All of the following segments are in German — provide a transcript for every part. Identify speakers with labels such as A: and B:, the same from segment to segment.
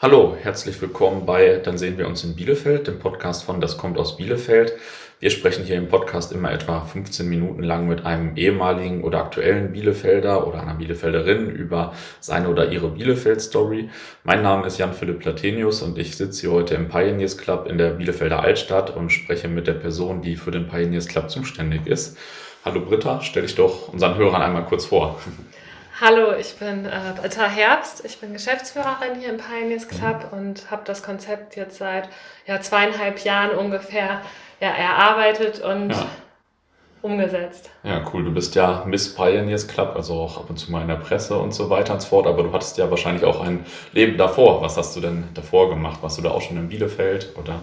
A: Hallo, herzlich willkommen bei Dann sehen wir uns in Bielefeld, dem Podcast von Das kommt aus Bielefeld. Wir sprechen hier im Podcast immer etwa 15 Minuten lang mit einem ehemaligen oder aktuellen Bielefelder oder einer Bielefelderin über seine oder ihre Bielefeld-Story. Mein Name ist Jan-Philipp Platenius und ich sitze hier heute im Pioneers Club in der Bielefelder Altstadt und spreche mit der Person, die für den Pioneers Club zuständig ist. Hallo Britta, stell dich doch unseren Hörern einmal kurz vor.
B: Hallo, ich bin äh, Britta Herbst. Ich bin Geschäftsführerin hier im Pioneers Club und habe das Konzept jetzt seit ja, zweieinhalb Jahren ungefähr ja, erarbeitet und ja. umgesetzt.
A: Ja, cool. Du bist ja Miss Pioneers Club, also auch ab und zu mal in der Presse und so weiter und so fort. Aber du hattest ja wahrscheinlich auch ein Leben davor. Was hast du denn davor gemacht? Warst du da auch schon in Bielefeld oder?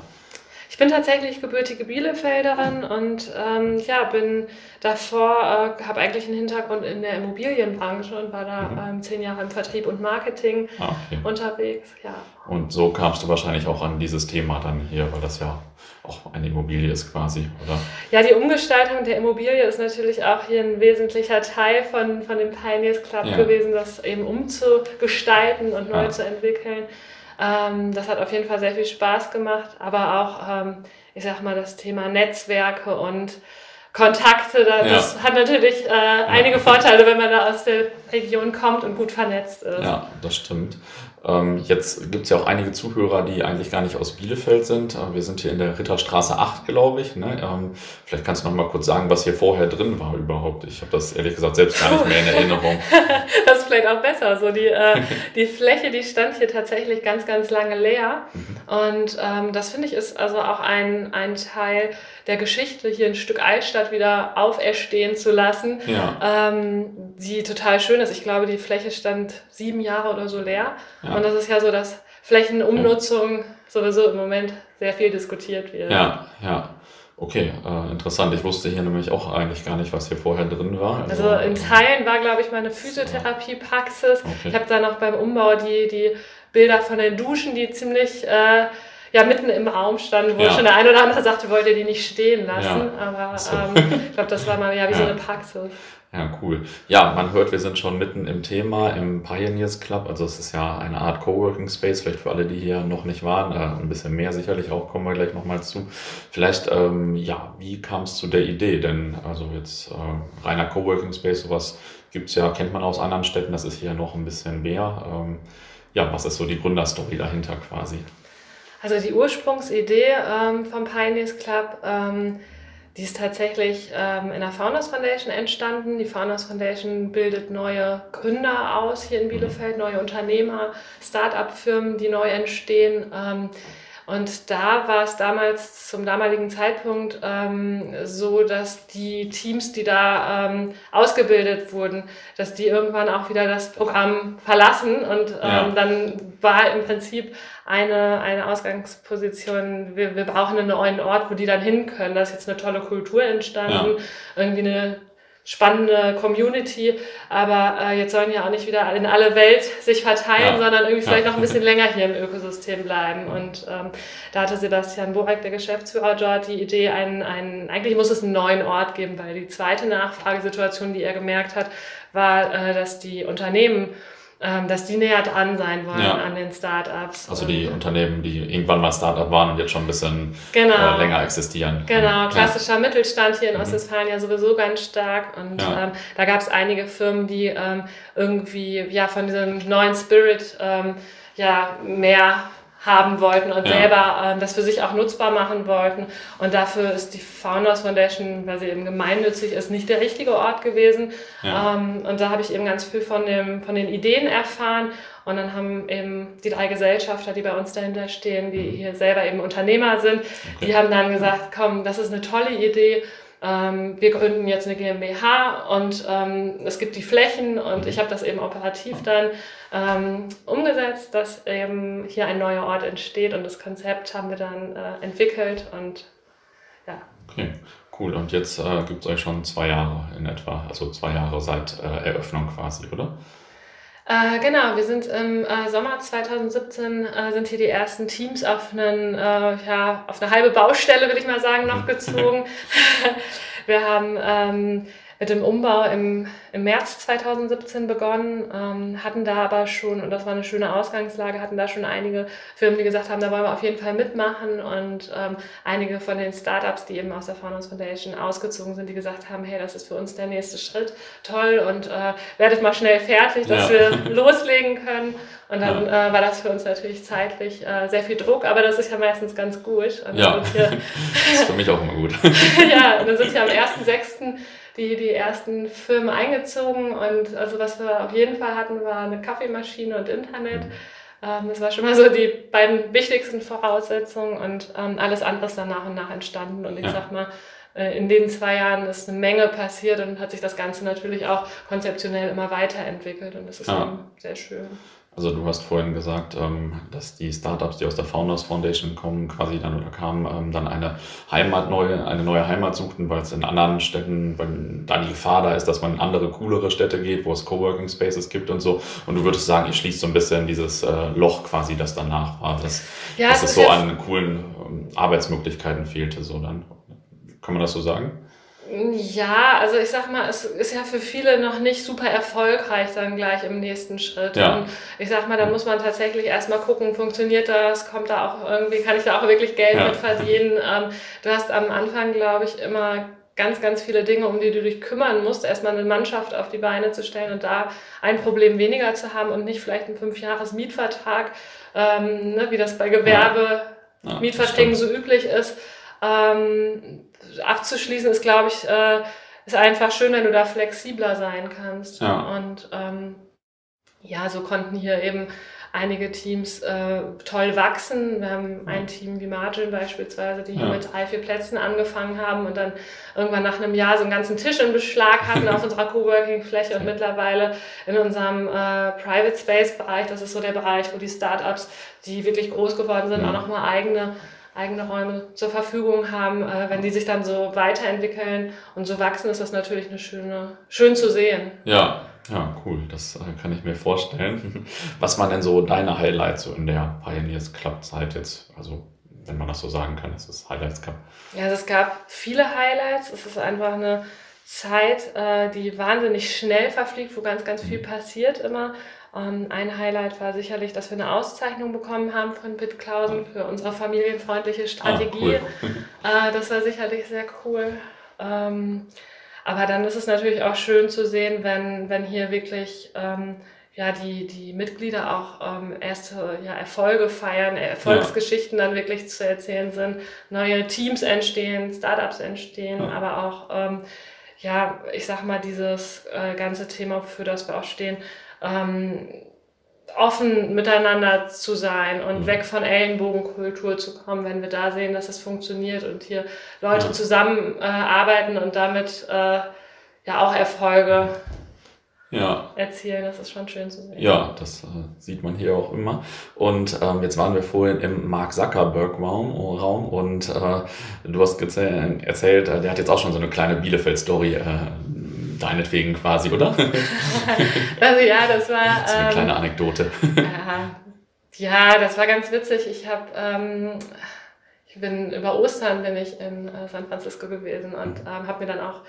B: Ich bin tatsächlich gebürtige Bielefelderin und ähm, ja, bin davor, äh, habe eigentlich einen Hintergrund in der Immobilienbranche und war da mhm. ähm, zehn Jahre im Vertrieb und Marketing ah, okay. unterwegs. Ja.
A: Und so kamst du wahrscheinlich auch an dieses Thema dann hier, weil das ja auch eine Immobilie ist quasi, oder?
B: Ja, die Umgestaltung der Immobilie ist natürlich auch hier ein wesentlicher Teil von, von dem Pioneers Club ja. gewesen, das eben umzugestalten und neu ja. zu entwickeln. Ähm, das hat auf jeden Fall sehr viel Spaß gemacht, aber auch, ähm, ich sag mal, das Thema Netzwerke und Kontakte, das ja. hat natürlich äh, einige Vorteile, wenn man da aus der Region kommt und gut vernetzt ist.
A: Ja, das stimmt. Ähm, jetzt gibt es ja auch einige Zuhörer, die eigentlich gar nicht aus Bielefeld sind. Äh, wir sind hier in der Ritterstraße 8, glaube ich. Ne? Ähm, vielleicht kannst du noch mal kurz sagen, was hier vorher drin war überhaupt. Ich habe das ehrlich gesagt selbst gar nicht mehr in Erinnerung.
B: das ist vielleicht auch besser. So die, äh, die Fläche, die stand hier tatsächlich ganz, ganz lange leer. Mhm. Und ähm, das finde ich ist also auch ein, ein Teil der Geschichte, hier ein Stück Altstadt wieder auferstehen zu lassen, ja. ähm, die total schön ist. Ich glaube, die Fläche stand sieben Jahre oder so leer. Ja. Und das ist ja so, dass Flächenumnutzung sowieso im Moment sehr viel diskutiert wird.
A: Ja, ja. Okay, äh, interessant. Ich wusste hier nämlich auch eigentlich gar nicht, was hier vorher drin war.
B: Also, also in Teilen war, glaube ich, meine Physiotherapiepraxis. Okay. Ich habe dann auch beim Umbau die, die Bilder von den Duschen, die ziemlich äh, ja, mitten im Raum standen, wo ja. schon der eine oder andere sagte, wollte die nicht stehen lassen. Ja. Aber so. ähm, ich glaube, das war mal ja wie so eine Praxis.
A: Ja, cool. Ja, man hört, wir sind schon mitten im Thema im Pioneers Club. Also es ist ja eine Art Coworking Space, vielleicht für alle, die hier noch nicht waren. Äh, ein bisschen mehr sicherlich auch, kommen wir gleich nochmal zu. Vielleicht, ähm, ja, wie kam es zu der Idee? Denn also jetzt äh, reiner Coworking Space, sowas gibt's ja, kennt man aus anderen Städten, das ist hier noch ein bisschen mehr. Ähm, ja, was ist so die Gründerstory dahinter quasi?
B: Also die Ursprungsidee ähm, vom Pioneers Club ähm, die ist tatsächlich ähm, in der Founders Foundation entstanden. Die Founders Foundation bildet neue Gründer aus hier in Bielefeld, neue Unternehmer, Start-up-Firmen, die neu entstehen. Und da war es damals zum damaligen Zeitpunkt ähm, so, dass die Teams, die da ähm, ausgebildet wurden, dass die irgendwann auch wieder das Programm verlassen. Und ähm, ja. dann war im Prinzip eine, eine Ausgangsposition, wir, wir brauchen einen neuen Ort, wo die dann hin können. Da ist jetzt eine tolle Kultur entstanden, ja. irgendwie eine spannende Community, aber äh, jetzt sollen ja auch nicht wieder in alle Welt sich verteilen, ja. sondern irgendwie vielleicht noch ein bisschen länger hier im Ökosystem bleiben. Und ähm, da hatte Sebastian Borek, der Geschäftsführer dort, die Idee, einen, einen, eigentlich muss es einen neuen Ort geben, weil die zweite Nachfragesituation, die er gemerkt hat, war, äh, dass die Unternehmen dass die näher dran sein wollen ja. an den Startups.
A: Also die Unternehmen, die irgendwann mal Startup waren und jetzt schon ein bisschen genau. äh, länger existieren.
B: Genau, klassischer ja. Mittelstand hier in mhm. Ostwestfalen ja sowieso ganz stark. Und ja. ähm, da gab es einige Firmen, die ähm, irgendwie ja von diesem neuen Spirit ähm, ja mehr haben wollten und ja. selber ähm, das für sich auch nutzbar machen wollten. Und dafür ist die Founders Foundation, weil sie eben gemeinnützig ist, nicht der richtige Ort gewesen. Ja. Ähm, und da habe ich eben ganz viel von, dem, von den Ideen erfahren. Und dann haben eben die drei Gesellschafter, die bei uns dahinter stehen, die mhm. hier selber eben Unternehmer sind, okay. die haben dann gesagt, komm, das ist eine tolle Idee ähm, wir gründen jetzt eine GmbH und ähm, es gibt die Flächen und mhm. ich habe das eben operativ dann ähm, umgesetzt, dass eben hier ein neuer Ort entsteht und das Konzept haben wir dann äh, entwickelt und ja.
A: Okay, cool. Und jetzt äh, gibt es euch schon zwei Jahre in etwa, also zwei Jahre seit äh, Eröffnung quasi, oder?
B: Äh, genau, wir sind im äh, Sommer 2017 äh, sind hier die ersten Teams auf, einen, äh, ja, auf eine halbe Baustelle, will ich mal sagen, noch gezogen. wir haben ähm, mit dem Umbau im, im März 2017 begonnen, ähm, hatten da aber schon, und das war eine schöne Ausgangslage, hatten da schon einige Firmen, die gesagt haben, da wollen wir auf jeden Fall mitmachen und ähm, einige von den Startups, die eben aus der Founders Foundation ausgezogen sind, die gesagt haben, hey, das ist für uns der nächste Schritt, toll und äh, werdet mal schnell fertig, dass ja. wir loslegen können. Und dann ja. äh, war das für uns natürlich zeitlich äh, sehr viel Druck, aber das ist ja meistens ganz gut.
A: Und ja, hier, das ist für mich auch immer gut.
B: ja, und dann sind wir am 1.6. Die, die ersten Firmen eingezogen und also was wir auf jeden Fall hatten, war eine Kaffeemaschine und Internet. Mhm. Ähm, das war schon mal so die beiden wichtigsten Voraussetzungen und ähm, alles andere ist dann nach und nach entstanden. Und ich ja. sag mal, äh, in den zwei Jahren ist eine Menge passiert und hat sich das Ganze natürlich auch konzeptionell immer weiterentwickelt und das ist ja. sehr schön.
A: Also du hast vorhin gesagt, ähm, dass die Startups, die aus der Founders Foundation kommen, quasi dann oder kamen, ähm, dann eine Heimat neue, eine neue Heimat suchten, weil es in anderen Städten, weil da die Gefahr da ist, dass man in andere, coolere Städte geht, wo es Coworking Spaces gibt und so. Und du würdest sagen, ihr schließt so ein bisschen dieses äh, Loch quasi, das danach war, dass, ja, dass es so an coolen ähm, Arbeitsmöglichkeiten fehlte, so dann. Kann man das so sagen?
B: Ja, also ich sag mal, es ist ja für viele noch nicht super erfolgreich dann gleich im nächsten Schritt. Ja. Und ich sag mal, da muss man tatsächlich erstmal gucken, funktioniert das, kommt da auch irgendwie, kann ich da auch wirklich Geld ja. mit verdienen. Ähm, du hast am Anfang, glaube ich, immer ganz, ganz viele Dinge, um die du dich kümmern musst, erstmal eine Mannschaft auf die Beine zu stellen und da ein Problem weniger zu haben und nicht vielleicht einen Fünfjahres-Mietvertrag, ähm, ne, wie das bei Gewerbe, ja. Mietverträgen so üblich ist. Ähm, abzuschließen ist, glaube ich, äh, ist einfach schön, wenn du da flexibler sein kannst. Ja. Und ähm, ja, so konnten hier eben einige Teams äh, toll wachsen. Wir haben ein Team wie Margin beispielsweise, die hier ja. mit drei, vier Plätzen angefangen haben und dann irgendwann nach einem Jahr so einen ganzen Tisch in Beschlag hatten auf unserer Coworking-Fläche und mittlerweile in unserem äh, Private Space-Bereich, das ist so der Bereich, wo die Startups, die wirklich groß geworden sind, ja. auch nochmal eigene eigene Räume zur Verfügung haben, äh, wenn die sich dann so weiterentwickeln und so wachsen, ist das natürlich eine schöne, schön zu sehen.
A: Ja, ja, cool. Das äh, kann ich mir vorstellen. Was waren denn so deine Highlights so in der Pioneers Club Zeit jetzt? Also, wenn man das so sagen kann, es ist Highlights Cup.
B: Ja, also es gab viele Highlights. Es ist einfach eine Zeit, äh, die wahnsinnig schnell verfliegt, wo ganz, ganz viel mhm. passiert immer. Ähm, ein Highlight war sicherlich, dass wir eine Auszeichnung bekommen haben von Pitt Klausen für unsere familienfreundliche Strategie. Ah, cool. Äh, das war sicherlich sehr cool. Ähm, aber dann ist es natürlich auch schön zu sehen, wenn, wenn hier wirklich ähm, ja, die, die Mitglieder auch ähm, erste ja, Erfolge feiern, Erfolgsgeschichten ja. dann wirklich zu erzählen sind, neue Teams entstehen, Startups entstehen, ja. aber auch, ähm, ja, ich sag mal, dieses äh, ganze Thema, für das wir auch stehen, ähm, offen miteinander zu sein und mhm. weg von Ellenbogenkultur zu kommen, wenn wir da sehen, dass es funktioniert und hier Leute ja. zusammenarbeiten äh, und damit äh, ja auch Erfolge ja. erzielen. Das ist schon schön zu sehen.
A: Ja, das äh, sieht man hier auch immer. Und ähm, jetzt waren wir vorhin im Mark Zuckerberg-Raum Raum, und äh, du hast erzählt, äh, der hat jetzt auch schon so eine kleine Bielefeld-Story äh, deinetwegen quasi, oder?
B: also ja, das war.
A: Das ist eine ähm, kleine Anekdote.
B: ja, das war ganz witzig. Ich habe, ähm, ich bin über Ostern bin ich in äh, San Francisco gewesen und mhm. ähm, habe mir dann auch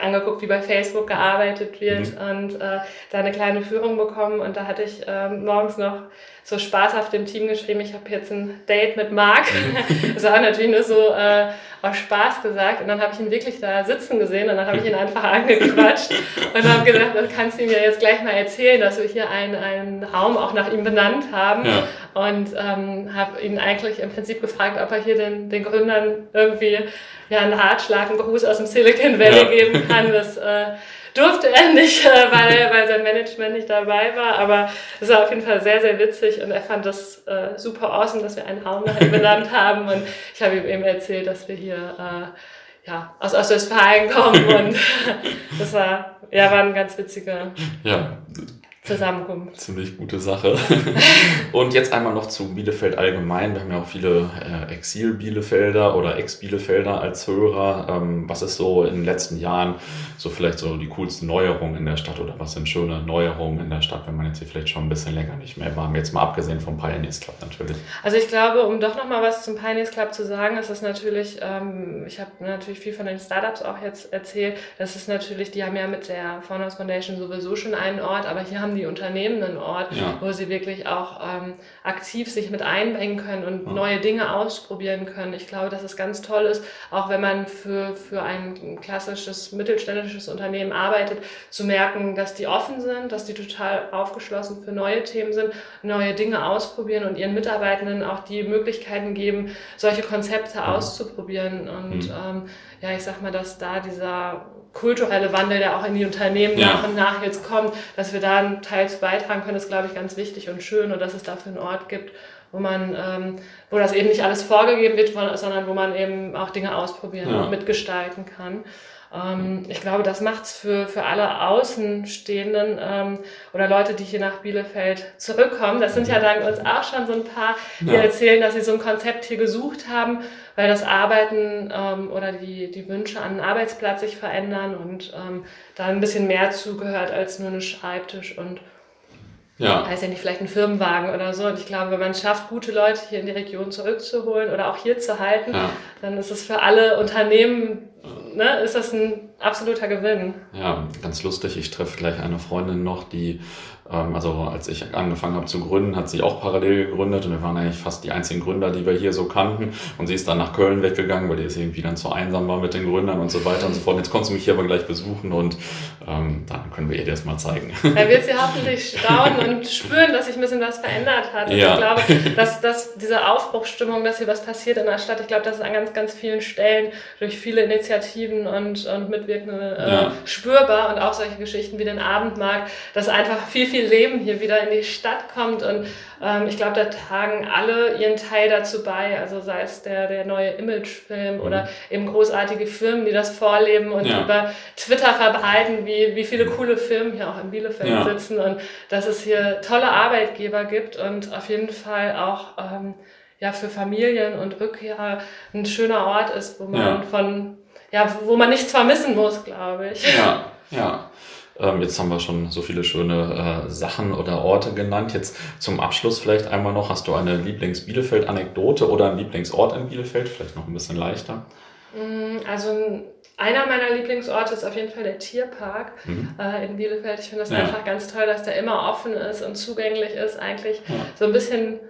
B: angeguckt, wie bei Facebook gearbeitet wird mhm. und äh, da eine kleine Führung bekommen und da hatte ich ähm, morgens noch so spaßhaft dem Team geschrieben, ich habe jetzt ein Date mit Marc. Mhm. das war natürlich nur so äh, aus Spaß gesagt. Und dann habe ich ihn wirklich da sitzen gesehen und dann habe ich ihn einfach angequatscht und habe gesagt, das kannst du ihm ja jetzt gleich mal erzählen, dass wir hier einen, einen Raum auch nach ihm benannt haben. Ja. Und ähm, habe ihn eigentlich im Prinzip gefragt, ob er hier den, den Gründern irgendwie ja, einen Ratschlag, einen Gruß aus dem Silicon Valley ja. geben kann. Das äh, durfte er nicht, äh, weil, weil sein Management nicht dabei war. Aber es war auf jeden Fall sehr, sehr witzig und er fand das äh, super awesome, dass wir einen Raum nach ihm benannt haben. Und ich habe ihm eben erzählt, dass wir hier äh, ja, aus Ostwestfalen kommen und das war, ja, war ein ganz witziger
A: ja
B: zusammenkommt.
A: Ziemlich gute Sache. Und jetzt einmal noch zu Bielefeld allgemein. Wir haben ja auch viele äh, Exil-Bielefelder oder Ex-Bielefelder als Hörer. Ähm, was ist so in den letzten Jahren so vielleicht so die coolsten Neuerungen in der Stadt oder was sind schöne Neuerungen in der Stadt, wenn man jetzt hier vielleicht schon ein bisschen länger nicht mehr war? Jetzt mal abgesehen vom Pioneers Club natürlich.
B: Also ich glaube, um doch noch mal was zum Pioneers Club zu sagen, ist es natürlich, ähm, ich habe natürlich viel von den Startups auch jetzt erzählt, das ist natürlich, die haben ja mit der Founders Foundation sowieso schon einen Ort, aber hier haben die Unternehmen einen Ort, ja. wo sie wirklich auch ähm, aktiv sich mit einbringen können und ja. neue Dinge ausprobieren können. Ich glaube, dass es ganz toll ist, auch wenn man für, für ein klassisches mittelständisches Unternehmen arbeitet, zu merken, dass die offen sind, dass die total aufgeschlossen für neue Themen sind, neue Dinge ausprobieren und ihren Mitarbeitenden auch die Möglichkeiten geben, solche Konzepte auszuprobieren. Und mhm. ähm, ja, ich sag mal, dass da dieser kulturelle Wandel, der auch in die Unternehmen ja. nach und nach jetzt kommt, dass wir da einen Teil zu beitragen können, ist, glaube ich, ganz wichtig und schön und dass es dafür einen Ort gibt, wo man, ähm, wo das eben nicht alles vorgegeben wird, sondern wo man eben auch Dinge ausprobieren ja. und mitgestalten kann. Ähm, ich glaube, das macht's für, für alle Außenstehenden ähm, oder Leute, die hier nach Bielefeld zurückkommen. Das sind ja dann uns auch schon so ein paar, die ja. erzählen, dass sie so ein Konzept hier gesucht haben, weil das Arbeiten ähm, oder die, die Wünsche an einen Arbeitsplatz sich verändern und ähm, da ein bisschen mehr zugehört als nur ein Schreibtisch und ja. weiß ja nicht, vielleicht ein Firmenwagen oder so. Und ich glaube, wenn man es schafft, gute Leute hier in die Region zurückzuholen oder auch hier zu halten, ja. dann ist es für alle Unternehmen ne, ist das ein absoluter Gewinn.
A: Ja, ganz lustig. Ich treffe gleich eine Freundin noch, die, ähm, also als ich angefangen habe zu gründen, hat sie auch parallel gegründet und wir waren eigentlich fast die einzigen Gründer, die wir hier so kannten. Und sie ist dann nach Köln weggegangen, weil die ist irgendwie dann zu einsam war mit den Gründern und so weiter und so fort. Jetzt konntest du mich hier aber gleich besuchen und ähm, dann können wir ihr das mal zeigen.
B: Da wird sie hoffentlich staunen und spüren, dass sich ein bisschen was verändert hat. Und ja. ich glaube, dass, dass diese Aufbruchsstimmung, dass hier was passiert in der Stadt, ich glaube, das ist an ganz, ganz vielen Stellen durch viele Initiativen und, und Mitwirkende äh, ja. spürbar und auch solche Geschichten wie den Abendmarkt, dass einfach viel, viel Leben hier wieder in die Stadt kommt und ähm, ich glaube, da tragen alle ihren Teil dazu bei, also sei es der, der neue Imagefilm mhm. oder eben großartige Firmen, die das vorleben und ja. über Twitter verbreiten, wie, wie viele coole Firmen hier auch in Bielefeld ja. sitzen und dass es hier tolle Arbeitgeber gibt und auf jeden Fall auch ähm, ja, für Familien und Rückkehrer ein schöner Ort ist, wo man ja. von, ja, wo man nichts vermissen muss, glaube ich.
A: Ja, ja. Ähm, jetzt haben wir schon so viele schöne äh, Sachen oder Orte genannt. Jetzt zum Abschluss vielleicht einmal noch, hast du eine Lieblings-Bielefeld-Anekdote oder einen Lieblingsort in Bielefeld? Vielleicht noch ein bisschen leichter.
B: Mm, also einer meiner Lieblingsorte ist auf jeden Fall der Tierpark mhm. äh, in Bielefeld. Ich finde das ja. einfach ganz toll, dass der immer offen ist und zugänglich ist. Eigentlich ja. so ein bisschen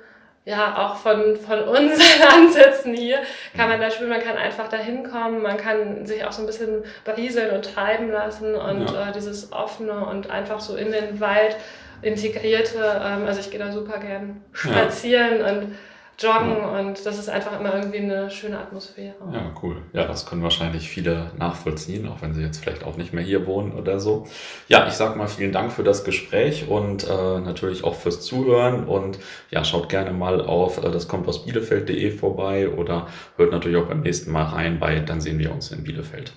B: ja, auch von, von unseren Ansätzen hier kann man da spielen, man kann einfach da hinkommen, man kann sich auch so ein bisschen berieseln und treiben lassen und ja. äh, dieses offene und einfach so in den Wald integrierte, ähm, also ich gehe da super gern spazieren ja. und joggen und das ist einfach immer irgendwie eine schöne Atmosphäre.
A: Ja, cool. Ja, das können wahrscheinlich viele nachvollziehen, auch wenn sie jetzt vielleicht auch nicht mehr hier wohnen oder so. Ja, ich sag mal vielen Dank für das Gespräch und äh, natürlich auch fürs Zuhören und ja, schaut gerne mal auf äh, das kommt aus Bielefeld.de vorbei oder hört natürlich auch beim nächsten Mal rein bei Dann sehen wir uns in Bielefeld.